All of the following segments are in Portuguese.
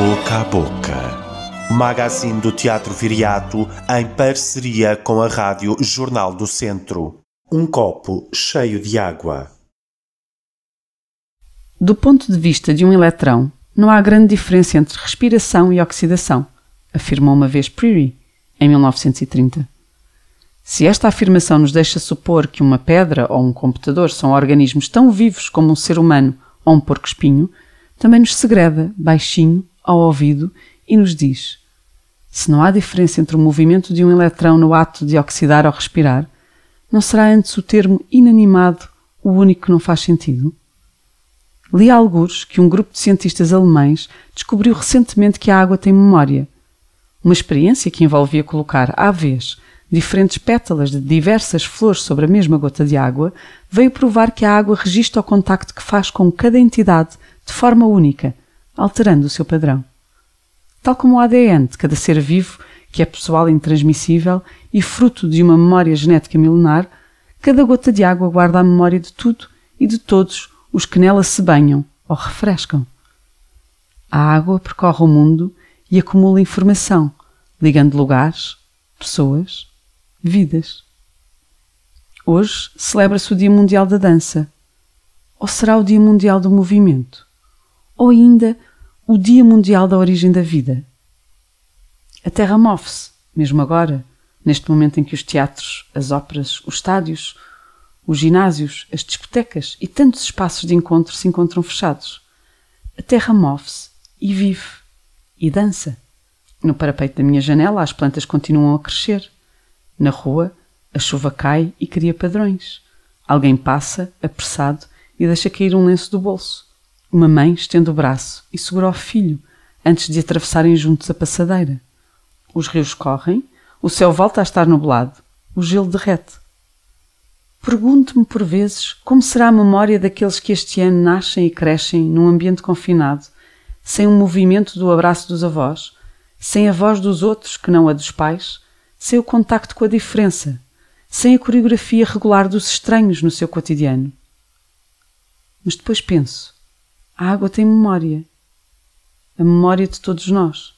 Boca a Boca. Magazine do Teatro Viriato em parceria com a Rádio Jornal do Centro. Um copo cheio de água. Do ponto de vista de um eletrão, não há grande diferença entre respiração e oxidação, afirmou uma vez Peary, em 1930. Se esta afirmação nos deixa supor que uma pedra ou um computador são organismos tão vivos como um ser humano ou um porco-espinho, também nos segreda, baixinho, ao ouvido e nos diz: se não há diferença entre o movimento de um eletrão no ato de oxidar ou respirar, não será antes o termo inanimado o único que não faz sentido? Li a algures que um grupo de cientistas alemães descobriu recentemente que a água tem memória. Uma experiência que envolvia colocar à vez diferentes pétalas de diversas flores sobre a mesma gota de água veio provar que a água registra o contacto que faz com cada entidade de forma única, alterando o seu padrão. Tal como o ADN de cada ser vivo, que é pessoal e intransmissível e fruto de uma memória genética milenar, cada gota de água guarda a memória de tudo e de todos os que nela se banham ou refrescam. A água percorre o mundo e acumula informação, ligando lugares, pessoas, vidas. Hoje celebra-se o Dia Mundial da Dança. Ou será o Dia Mundial do Movimento? Ou ainda o Dia Mundial da Origem da Vida? A Terra move-se, mesmo agora, neste momento em que os teatros, as óperas, os estádios, os ginásios, as discotecas e tantos espaços de encontro se encontram fechados. A terra move-se e vive e dança. No parapeito da minha janela, as plantas continuam a crescer. Na rua, a chuva cai e cria padrões. Alguém passa, apressado, e deixa cair um lenço do bolso. Uma mãe estende o braço e segura o filho antes de atravessarem juntos a passadeira. Os rios correm, o céu volta a estar nublado, o gelo derrete. Pergunto-me por vezes como será a memória daqueles que este ano nascem e crescem num ambiente confinado, sem o um movimento do abraço dos avós, sem a voz dos outros que não a dos pais, sem o contacto com a diferença, sem a coreografia regular dos estranhos no seu cotidiano. Mas depois penso: a água tem memória. A memória de todos nós.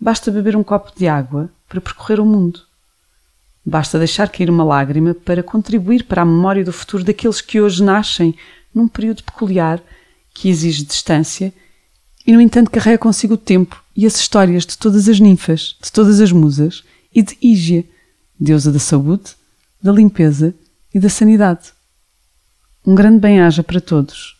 Basta beber um copo de água para percorrer o mundo. Basta deixar cair uma lágrima para contribuir para a memória do futuro daqueles que hoje nascem num período peculiar que exige distância e, no entanto, carrega consigo o tempo e as histórias de todas as ninfas, de todas as musas e de Ígia, deusa da saúde, da limpeza e da sanidade. Um grande bem-aja para todos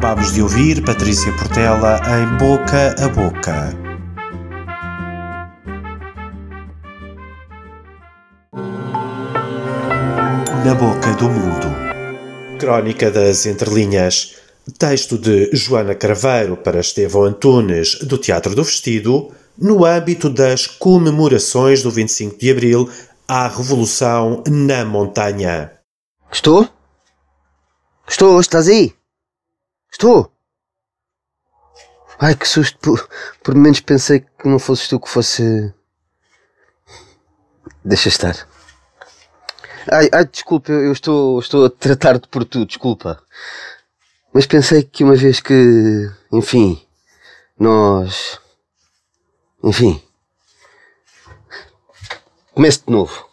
Acabámos de ouvir Patrícia Portela em Boca a Boca. Na Boca do Mundo. Crónica das Entrelinhas. Texto de Joana Craveiro para Estevão Antunes, do Teatro do Vestido, no âmbito das comemorações do 25 de Abril à Revolução na Montanha. Estou? Estou, estás aí? Estou! Ai, que susto! Por, por menos pensei que não fosses tu que fosse. Deixa estar. Ai, ai desculpa, eu estou, estou a tratar-te por tu, desculpa. Mas pensei que uma vez que, enfim, nós. Enfim. Comece de novo.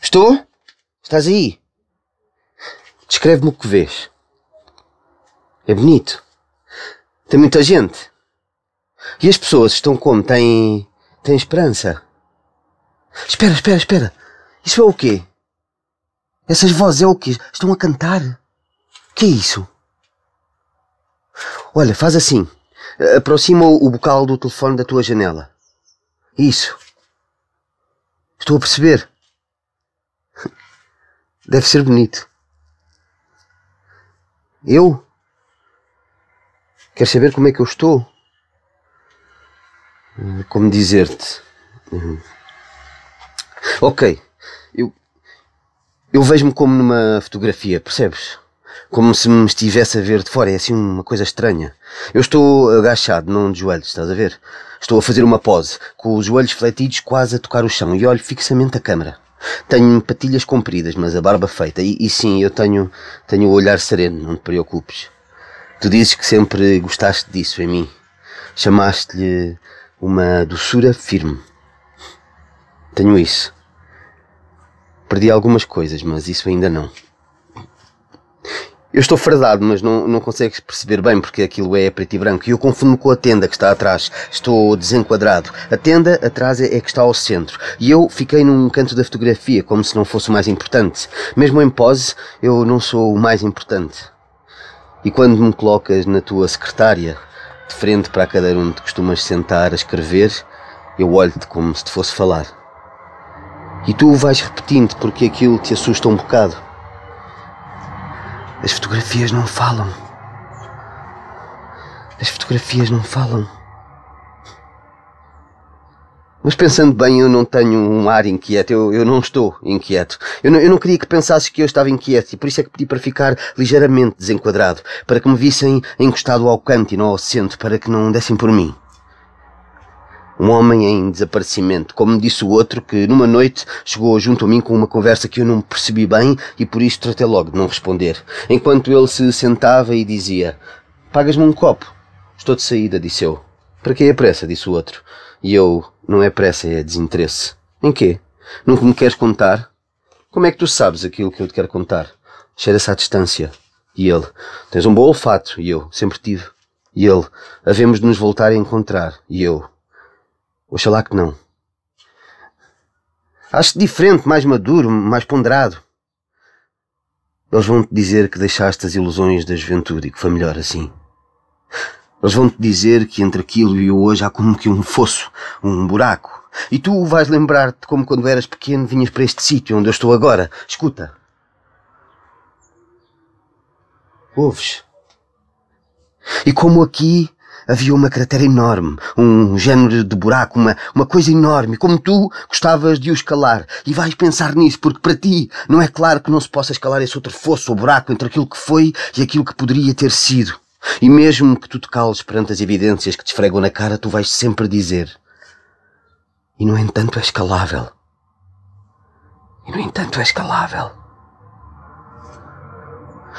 Estou? Estás aí? Descreve-me o que vês. É bonito. Tem muita gente. E as pessoas estão como? Têm. têm esperança. Espera, espera, espera. Isso é o quê? Essas vozes é o quê? Estão a cantar? O que é isso? Olha, faz assim. Aproxima o bocal do telefone da tua janela. Isso. Estou a perceber. Deve ser bonito. Eu? Queres saber como é que eu estou? Como dizer-te? Uhum. Ok, eu, eu vejo-me como numa fotografia, percebes? Como se me estivesse a ver de fora, é assim uma coisa estranha. Eu estou agachado, não de joelhos, estás a ver? Estou a fazer uma pose, com os joelhos fletidos quase a tocar o chão e olho fixamente a câmara. Tenho patilhas compridas, mas a barba feita. E, e, sim, eu tenho, tenho o olhar sereno, não te preocupes. Tu dizes que sempre gostaste disso em mim. Chamaste-lhe uma doçura firme. Tenho isso. Perdi algumas coisas, mas isso ainda não. Eu estou fardado, mas não, não consegues perceber bem porque aquilo é preto e branco. E eu confundo-me com a tenda que está atrás. Estou desenquadrado. A tenda atrás é, é que está ao centro. E eu fiquei num canto da fotografia, como se não fosse o mais importante. Mesmo em pose, eu não sou o mais importante. E quando me colocas na tua secretária, de frente para a cadeira onde costumas sentar a escrever, eu olho-te como se te fosse falar. E tu vais repetindo porque aquilo te assusta um bocado. As fotografias não falam. As fotografias não falam. Mas pensando bem, eu não tenho um ar inquieto. Eu, eu não estou inquieto. Eu não, eu não queria que pensasses que eu estava inquieto e por isso é que pedi para ficar ligeiramente desenquadrado. Para que me vissem encostado ao canto e não ao centro. Para que não dessem por mim. Um homem em desaparecimento, como disse o outro, que numa noite chegou junto a mim com uma conversa que eu não percebi bem e por isso tratei logo de não responder. Enquanto ele se sentava e dizia: Pagas-me um copo? Estou de saída, disse eu. Para que a pressa? disse o outro. E eu: Não é pressa, é desinteresse. Em quê? Nunca me queres contar? Como é que tu sabes aquilo que eu te quero contar? Cheira-se à distância. E ele: Tens um bom olfato. E eu: Sempre tive. E ele: Havemos de nos voltar a encontrar. E eu: Oxalá que não. Acho-te diferente, mais maduro, mais ponderado. Eles vão-te dizer que deixaste as ilusões da juventude e que foi melhor assim. Eles vão-te dizer que entre aquilo e o hoje há como que um fosso, um buraco. E tu vais lembrar-te como quando eras pequeno vinhas para este sítio onde eu estou agora. Escuta. Ouves? E como aqui havia uma cratera enorme, um género de buraco, uma, uma coisa enorme, como tu gostavas de o escalar. E vais pensar nisso, porque para ti não é claro que não se possa escalar esse outro fosso ou buraco entre aquilo que foi e aquilo que poderia ter sido. E mesmo que tu te cales perante as evidências que te esfregam na cara, tu vais sempre dizer. E no entanto é escalável. E no entanto é escalável.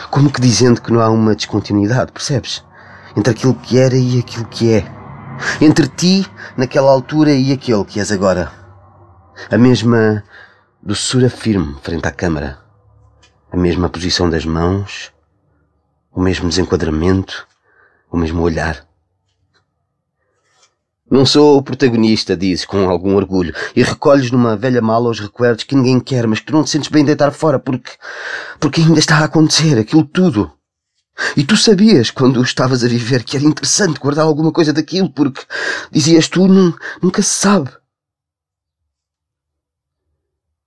Como que dizendo que não há uma descontinuidade, percebes? entre aquilo que era e aquilo que é. Entre ti, naquela altura, e aquele que és agora. A mesma doçura firme frente à câmara. A mesma posição das mãos. O mesmo desenquadramento. O mesmo olhar. Não sou o protagonista, dizes com algum orgulho, e recolhes numa velha mala os recuerdos que ninguém quer, mas que tu não te sentes bem deitar fora porque. porque ainda está a acontecer aquilo tudo. E tu sabias, quando estavas a viver, que era interessante guardar alguma coisa daquilo, porque dizias tu, nunca se sabe.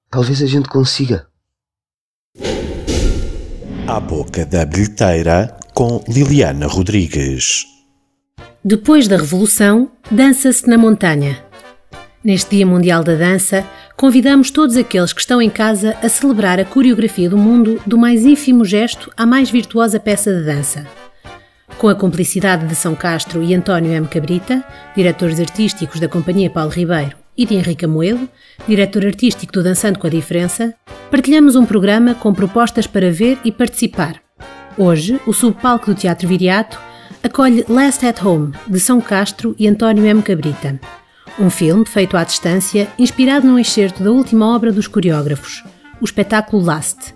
Talvez a gente consiga. À boca da bilheteira com Liliana Rodrigues. Depois da Revolução, dança-se na montanha. Neste Dia Mundial da Dança, convidamos todos aqueles que estão em casa a celebrar a coreografia do mundo do mais ínfimo gesto à mais virtuosa peça de dança. Com a cumplicidade de São Castro e António M. Cabrita, diretores artísticos da Companhia Paulo Ribeiro, e de Henrique Amoedo, diretor artístico do Dançando com a Diferença, partilhamos um programa com propostas para ver e participar. Hoje, o subpalco do Teatro Viriato acolhe Last at Home, de São Castro e António M. Cabrita, um filme feito à distância, inspirado num excerto da última obra dos coreógrafos, o espetáculo Last.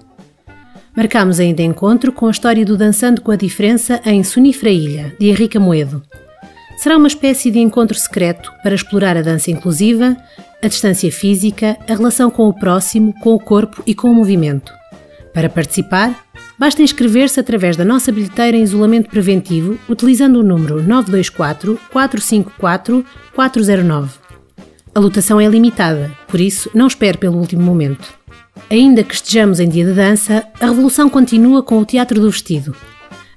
Marcámos ainda encontro com a história do Dançando com a Diferença em Sonifra Ilha, de Henrique Amoedo. Será uma espécie de encontro secreto para explorar a dança inclusiva, a distância física, a relação com o próximo, com o corpo e com o movimento. Para participar, basta inscrever-se através da nossa bilheteira em isolamento preventivo utilizando o número 924 454 409. A lotação é limitada, por isso não espere pelo último momento. Ainda que estejamos em dia de dança, a revolução continua com o Teatro do Vestido.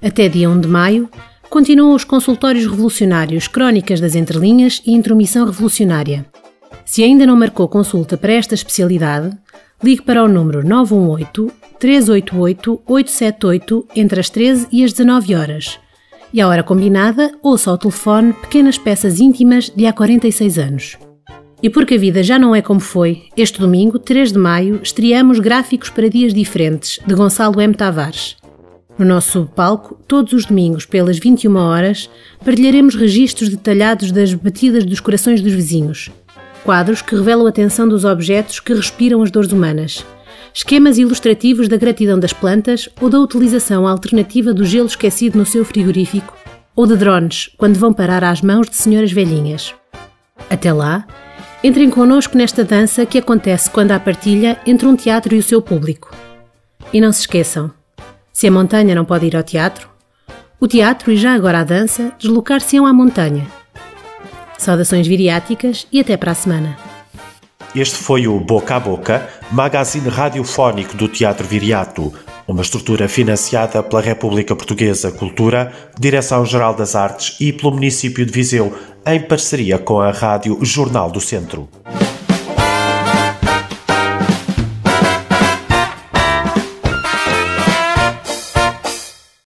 Até dia 1 de maio, continuam os consultórios revolucionários, crónicas das entrelinhas e intromissão revolucionária. Se ainda não marcou consulta para esta especialidade, ligue para o número 918 388 878 entre as 13 e as 19 horas. E à hora combinada, ouça ao telefone pequenas peças íntimas de há 46 anos. E porque a vida já não é como foi, este domingo, 3 de maio, estreamos Gráficos para Dias Diferentes, de Gonçalo M. Tavares. No nosso palco, todos os domingos, pelas 21 horas, partilharemos registros detalhados das batidas dos corações dos vizinhos. Quadros que revelam a tensão dos objetos que respiram as dores humanas. Esquemas ilustrativos da gratidão das plantas ou da utilização alternativa do gelo esquecido no seu frigorífico, ou de drones, quando vão parar às mãos de senhoras velhinhas. Até lá, entrem connosco nesta dança que acontece quando há partilha entre um teatro e o seu público. E não se esqueçam, se a montanha não pode ir ao teatro, o teatro e já agora a dança deslocar-se-ão à montanha. Saudações viriáticas e até para a semana. Este foi o Boca a Boca, magazine radiofónico do Teatro Viriato, uma estrutura financiada pela República Portuguesa Cultura, Direção-Geral das Artes e pelo município de Viseu, em parceria com a Rádio Jornal do Centro.